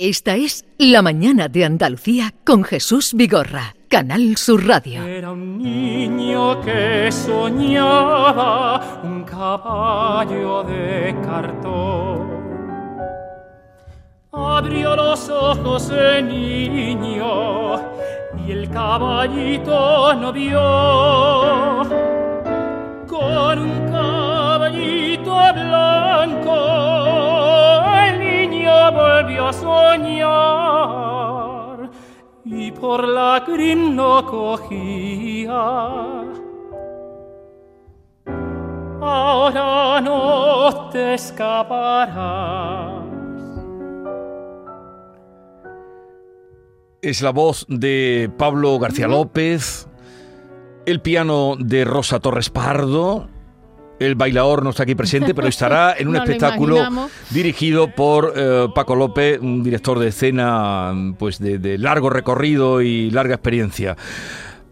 Esta es La Mañana de Andalucía con Jesús Vigorra, Canal Sur Radio. Era un niño que soñaba un caballo de cartón. Abrió los ojos el niño y el caballito no vio. Por la crin no cogía. Ahora no te escaparás. Es la voz de Pablo García López, el piano de Rosa Torres Pardo. El bailador no está aquí presente, pero estará en un No espectáculo dirigido por eh, Paco López, un director de escena pues de, de largo recorrido y larga experiencia.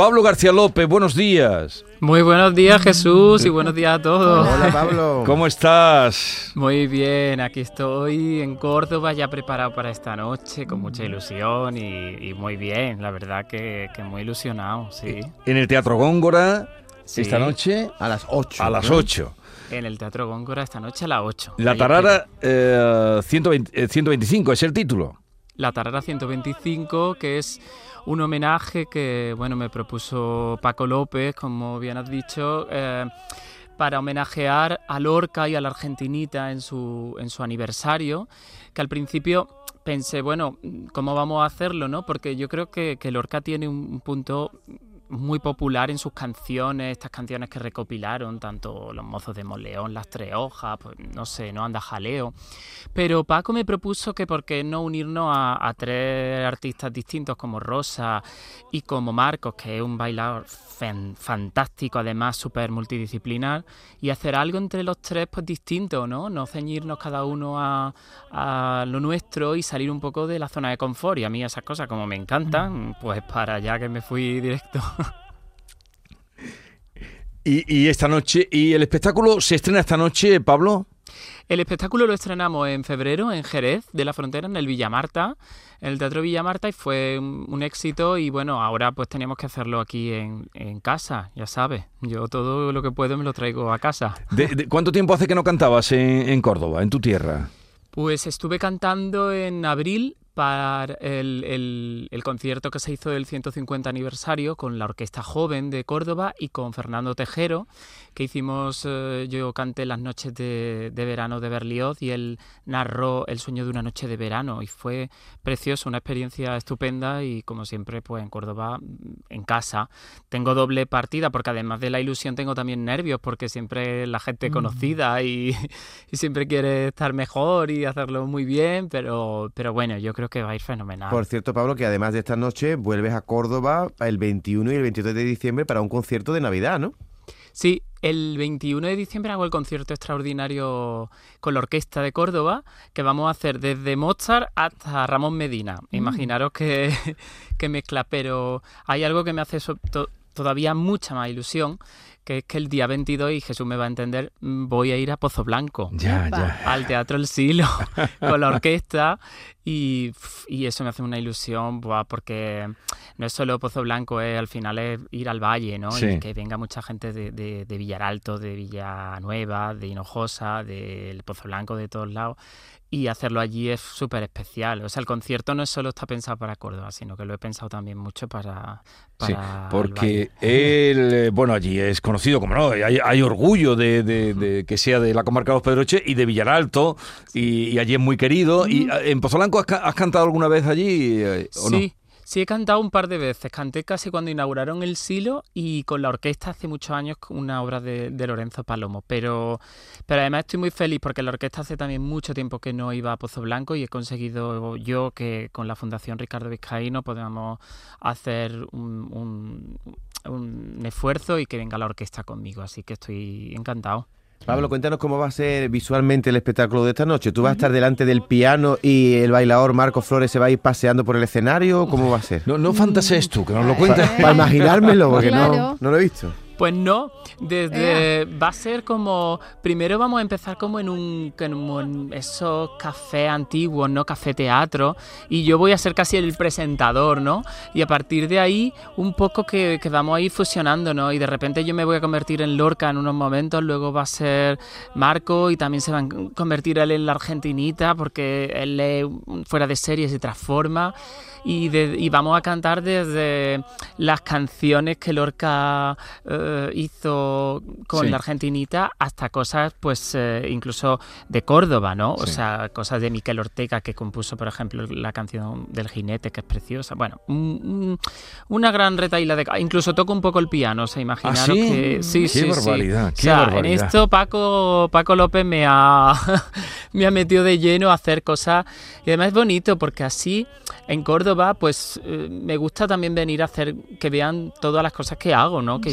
Pablo García López, buenos días. Muy buenos días Jesús y buenos días a todos. Hola Pablo. ¿Cómo estás? Muy bien, aquí estoy en Córdoba ya preparado para esta noche con mucha ilusión y, y muy bien, la verdad que, que muy ilusionado, sí. En el Teatro Góngora, Sí. esta noche A las 8. a las 8. En el Teatro Góngora esta noche a las 8. La Ahí Tarara eh, 120 eh, 125 es el título. La Tarara 125, que es un homenaje que bueno me propuso Paco López, como bien has dicho, eh, para homenajear a Lorca y a la Argentinita en su, en su aniversario, que al principio pensé, bueno, ¿cómo vamos a hacerlo? no? Porque yo creo que, que Lorca tiene un punto muy popular en sus canciones, estas canciones que recopilaron, tanto Los Mozos de Moleón, Las Tres Hojas, pues no sé, no anda jaleo. Pero Paco me propuso que por qué no unirnos a, tres artistas distintos como Rosa y como Marcos, que es un bailador fan- fantástico, además súper multidisciplinar, y hacer algo entre los tres pues distinto, ¿no? No ceñirnos cada uno a, a lo nuestro y salir un poco de la zona de confort. Y a mí esas cosas como me encantan, pues para allá que me fui directo. Y, y esta noche, y el espectáculo se estrena esta noche, Pablo. El espectáculo lo estrenamos en febrero en Jerez de la Frontera, en el Villamarta, en el Teatro Villamarta, y fue un, éxito. Y bueno, ahora pues teníamos que hacerlo aquí en, en casa, ya sabes. Yo todo lo que puedo me lo traigo a casa. De- de- ¿Cuánto tiempo hace que no cantabas en, en Córdoba, en tu tierra? Pues estuve cantando en abril para el, el- el concierto que se hizo del 150 aniversario con la Orquesta Joven de Córdoba y con Fernando Tejero, que hicimos, eh, yo canté las noches de, de verano de Berlioz y él narró El sueño de una noche de verano y fue precioso, una experiencia estupenda y como siempre pues en Córdoba mm, en casa. Tengo doble partida porque además de la ilusión tengo también nervios porque siempre la gente conocida y, y siempre quiere estar mejor y hacerlo muy bien, pero, pero bueno, yo creo que va a ir fenomenal. Por cierto, Pablo, que además de esta noche vuelves a Córdoba el 21 y el 23 de diciembre para un concierto de Navidad, ¿no? Sí, el 21 de diciembre hago el concierto extraordinario con la Orquesta de Córdoba, que vamos a hacer desde Mozart hasta Ramón Medina. Imaginaros que, que mezcla, pero hay algo que me hace so- to- todavía mucha más ilusión, que es que el día 22, y Jesús me va a entender, mm, voy a ir a Pozo Blanco. Ya, ya. al Teatro El Silo con la orquesta y, y eso me hace una ilusión buah, porque no es solo Pozo Blanco, es, al final es ir al valle, ¿no? Sí. Y que venga mucha gente de, de, de Villaralto, de Villanueva, de Hinojosa, del Pozo Blanco, de todos lados. Y hacerlo allí es súper especial. O sea, el concierto no es solo está pensado para Córdoba, sino que lo he pensado también mucho para, Sí, para el porque él, eh, bueno, allí es conocido, como no, hay, hay orgullo de, de- de que sea de la comarca de los Pedroches y de Villaralto, y, y allí es muy querido. ¿Y eh, en Pozolanco has, has cantado alguna vez allí eh, o no? Sí, sí he cantado un par de veces. Canté casi cuando inauguraron el Silo y con la orquesta hace muchos años una obra de, Lorenzo Palomo. Pero, pero además estoy muy feliz porque la orquesta hace también mucho tiempo que no iba a Pozo Blanco y he conseguido yo que con la Fundación Ricardo Vizcaíno podamos hacer un esfuerzo y que venga la orquesta conmigo. Así que estoy encantado. Pablo, cuéntanos cómo va a ser visualmente el espectáculo de esta noche. ¿Tú vas a estar delante del piano y el bailador Marco Flores se va a ir paseando por el escenario? ¿Cómo va a ser? No, no fantasees tú, que nos lo cuentes. Para imaginármelo, porque no, no lo he visto. Pues no, desde va a ser como primero vamos a empezar como en un como en esos cafés antiguos, no café teatro y yo voy a ser casi el presentador, ¿no? Y a partir de ahí un poco que, que vamos a ir fusionando, ¿no? Y de repente yo me voy a convertir en Lorca en unos momentos, luego va a ser Marco y también se va a convertir él en la argentinita porque él lee fuera de serie se transforma y, de- y vamos a cantar desde las canciones que Lorca eh, hizo con Sí. la argentinita hasta cosas pues eh, incluso de Córdoba, ¿no? O Sí. sea, cosas de Miquel Ortega que compuso, por ejemplo, la canción del jinete que es preciosa. Bueno, un- un- una gran retaíla de... Incluso toco un poco el piano, o sea, imaginaros ¿Ah, sí? que... Sí, Qué sí, barbaridad, O qué sea, barbaridad. en esto Paco, Paco López me ha, me ha metido de lleno a hacer cosas y además es bonito porque así en Córdoba pues eh, me gusta también venir a hacer que vean todas las cosas que hago, ¿no? Que.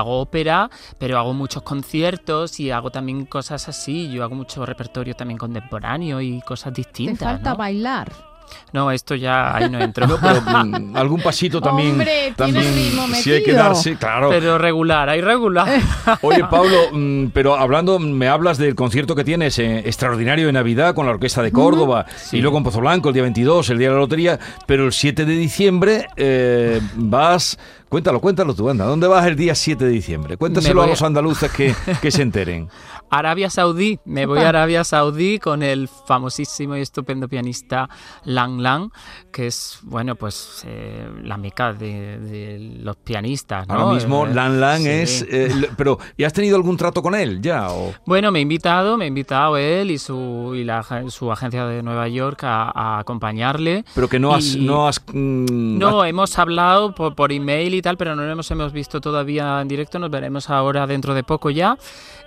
Hago ópera, pero hago muchos conciertos y hago también cosas así, yo hago mucho repertorio también contemporáneo y cosas Te distintas, falta ¿no? bailar. No, esto ya ahí no entro. No, pero mm, algún pasito también. Hombre, tiene también si hay que darse, claro. Pero regular, hay regular. Oye, Pablo, mm, pero hablando, me hablas del concierto que tienes eh, extraordinario de Navidad con la Orquesta de Córdoba y luego en Pozo Blanco el día 22, el día de la lotería, pero el 7 de diciembre eh, vas... Cuéntalo, cuéntalo tú, anda. ¿Dónde vas el día 7 de diciembre? Cuéntaselo a los andaluces que, que se enteren. Arabia Saudí, me voy a Arabia Saudí con el famosísimo y estupendo pianista Lang Lang, que es, bueno, pues eh, la meca de, de los pianistas, ¿no? Ahora mismo Eh, Lan Lan sí. es... eh, pero, ¿y has tenido algún trato con él ya? O... Bueno, me ha invitado, me ha invitado él y su, y la, su agencia de Nueva York a, a acompañarle. Pero que no has... Y- No, has, mm, No, hemos hablado por, por email y tal, pero no nos hemos visto todavía en directo. Nos veremos ahora dentro de poco ya.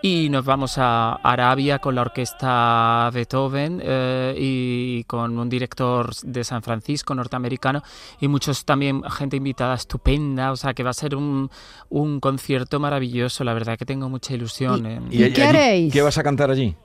Y nos vamos a Arabia con la orquesta Beethoven eh, y con un director de San Francisco norteamericano y muchos también gente invitada estupenda. O sea que va a ser un, un concierto maravilloso. La verdad que tengo mucha ilusión. en- ¿Y qué allí- haréis? ¿Qué vas a cantar allí?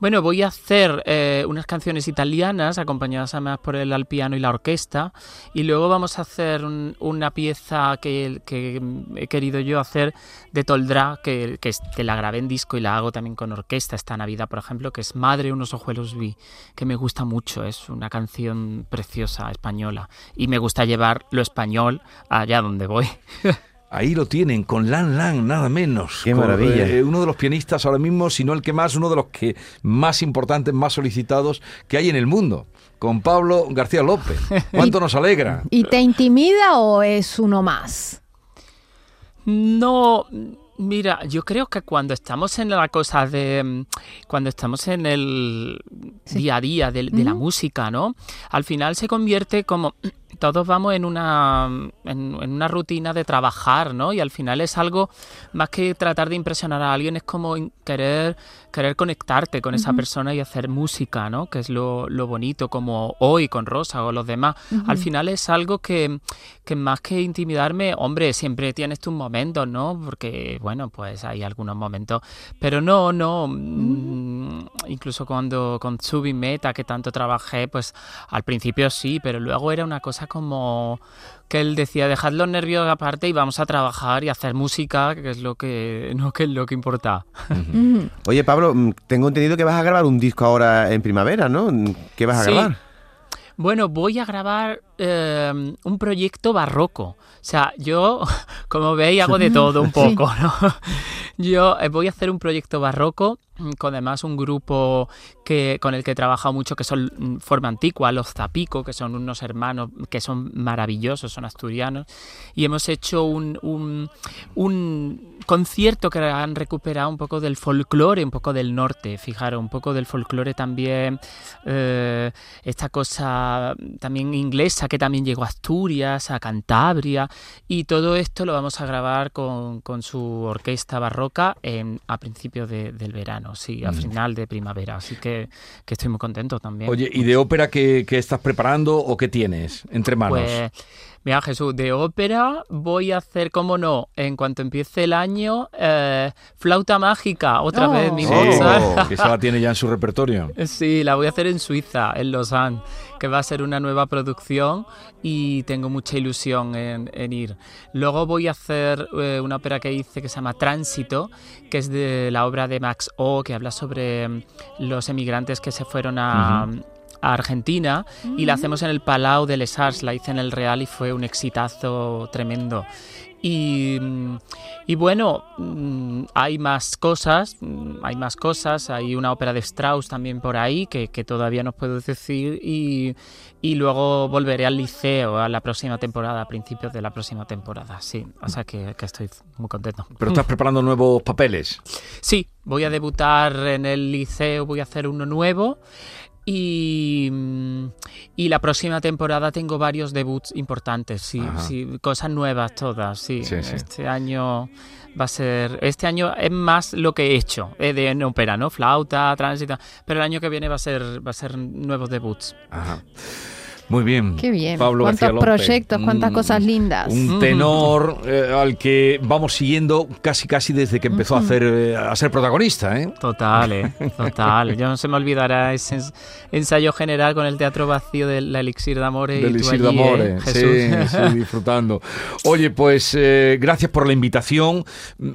Bueno, voy a hacer eh, unas canciones italianas acompañadas además por el al piano y la orquesta y luego vamos a hacer un- una pieza que, que he querido yo hacer de Toldrá, que, que, que la grabé en disco y la hago también con orquesta esta Navidad, por ejemplo, que es Madre unos ojuelos vi, que me gusta mucho, es una canción preciosa española y me gusta llevar lo español allá donde voy. Ahí lo tienen, con Lan Lan, nada menos. Qué Con, maravilla. eh, uno de los pianistas ahora mismo, si no el que más, uno de los que más importantes, más solicitados que hay en el mundo. Con Pablo García López. ¿Cuánto nos alegra? ¿Y te intimida o es uno más? No, mira, yo creo que cuando estamos en la cosa de. mm, Cuando estamos en el Sí. día a día de, de la música, ¿no? Al final se convierte como. Todos vamos en una, en, en una rutina de trabajar, ¿no? Y al final es algo más que tratar de impresionar a alguien, es como querer, querer conectarte con esa persona y hacer música, ¿no? Que es lo, lo bonito, como hoy con Rosa o los demás. Al final es algo que, que más que intimidarme, hombre, siempre tienes tus momentos, ¿no? Porque, bueno, pues hay algunos momentos. Pero no, no. mm, incluso cuando con Tsubi Meta, que tanto trabajé, pues al principio sí, pero luego era una cosa como que él decía, dejad los nervios aparte y vamos a trabajar y hacer música, que es lo que, no, que es lo que importa. Oye, Pablo, mm, tengo entendido que vas a grabar un disco ahora en primavera, ¿no? ¿Qué vas a Sí. grabar? Bueno, voy a grabar eh, un proyecto barroco. O sea, yo, como veis, hago de todo un poco, ¿no? Yo eh, voy a hacer un proyecto barroco mm, con además un grupo que, con el que he trabajado mucho, que son mm, forma antigua, los Zapico, que son unos hermanos que son maravillosos, son asturianos, y hemos hecho un, un, un concierto que han recuperado un poco del folclore, un poco del norte, fijaros, un poco del folclore también, eh, esta cosa también inglesa que también llegó a Asturias, a Cantabria, y todo esto lo vamos a grabar con, con su orquesta barroca en, a principios de- del verano, sí, a final de primavera, así que, que estoy muy contento también. Oye, ¿y de ópera qué, qué estás preparando o qué tienes entre manos? Pues Mira, Jesús, de ópera voy a hacer, como no, en cuanto empiece el año, eh, flauta mágica, otra Oh. vez, mi Sí, Mozart. que esa la tiene ya en su repertorio. Sí, la voy a hacer en Suiza, en Lausanne, que va a ser una nueva producción y tengo mucha ilusión en, en ir. Luego voy a hacer eh, una ópera que hice que se llama Tránsito, que es de la obra de Max O, que habla sobre mm, los emigrantes que se fueron a... a Argentina y la hacemos en el Palau de Les Arts, la hice en el Real y fue un exitazo tremendo. Y, mm, y bueno, mm, hay más cosas, mm, hay más cosas, hay una ópera de Strauss también por ahí que, que todavía no puedo decir y, y luego volveré al liceo a la próxima temporada, a principios de la próxima temporada, sí, o sea que, que estoy muy contento. Pero estás preparando nuevos papeles. Sí, voy a debutar en el liceo, voy a hacer uno nuevo. Y, y la próxima temporada tengo varios debuts importantes, sí, sí, cosas nuevas todas, sí. Sí, sí. Este año va a ser, este año es más lo que he hecho eh, de en ópera, ¿no? Flauta, tránsito, pero el año que viene va a ser, va a ser nuevos debuts. Ajá. Muy bien. Qué bien. Pablo Cuántos García López. proyectos, cuántas Mm, cosas lindas. Un tenor eh, al que vamos siguiendo casi casi desde que empezó a hacer eh, a ser protagonista, ¿eh? Total, eh, total. Yo no se me olvidará ese ens- ensayo general con el teatro vacío del Elixir de Amores. Del y tú Isidro allí, Amore, eh, sí, sí, disfrutando. Oye, pues eh, gracias por la invitación.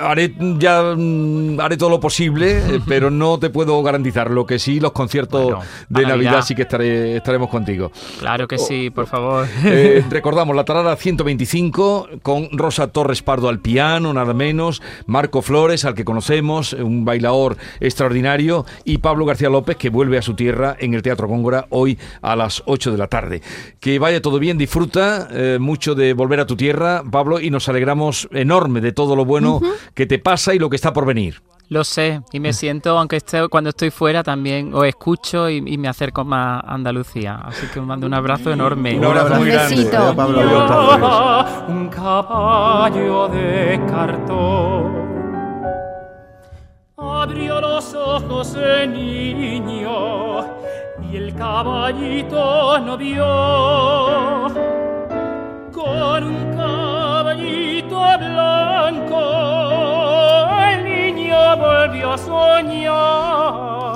Haré ya mm, haré todo lo posible, eh, pero no te puedo garantizar. Lo que sí, los conciertos Bueno, de. Navidad. sí que estaré, estaremos contigo. Claro que sí, por favor. Eh, recordamos la tarara 125 con Rosa Torres Pardo al piano, nada menos, Marco Flores, al que conocemos, un bailador extraordinario, y Pablo García López, que vuelve a su tierra en el Teatro Góngora hoy a las 8 de la tarde. Que vaya todo bien, disfruta eh, mucho de volver a tu tierra, Pablo, y nos alegramos enorme de todo lo bueno que te pasa y lo que está por venir. Lo sé, y me siento, aunque esté, cuando estoy fuera, también os escucho y, y me acerco más a Andalucía. Así que os mando un abrazo enorme. Un abrazo muy grande. Pablo, un caballo de cartón. Abrió los ojos el niño y el caballito no vio. Con un caballito blanco Dios soñar.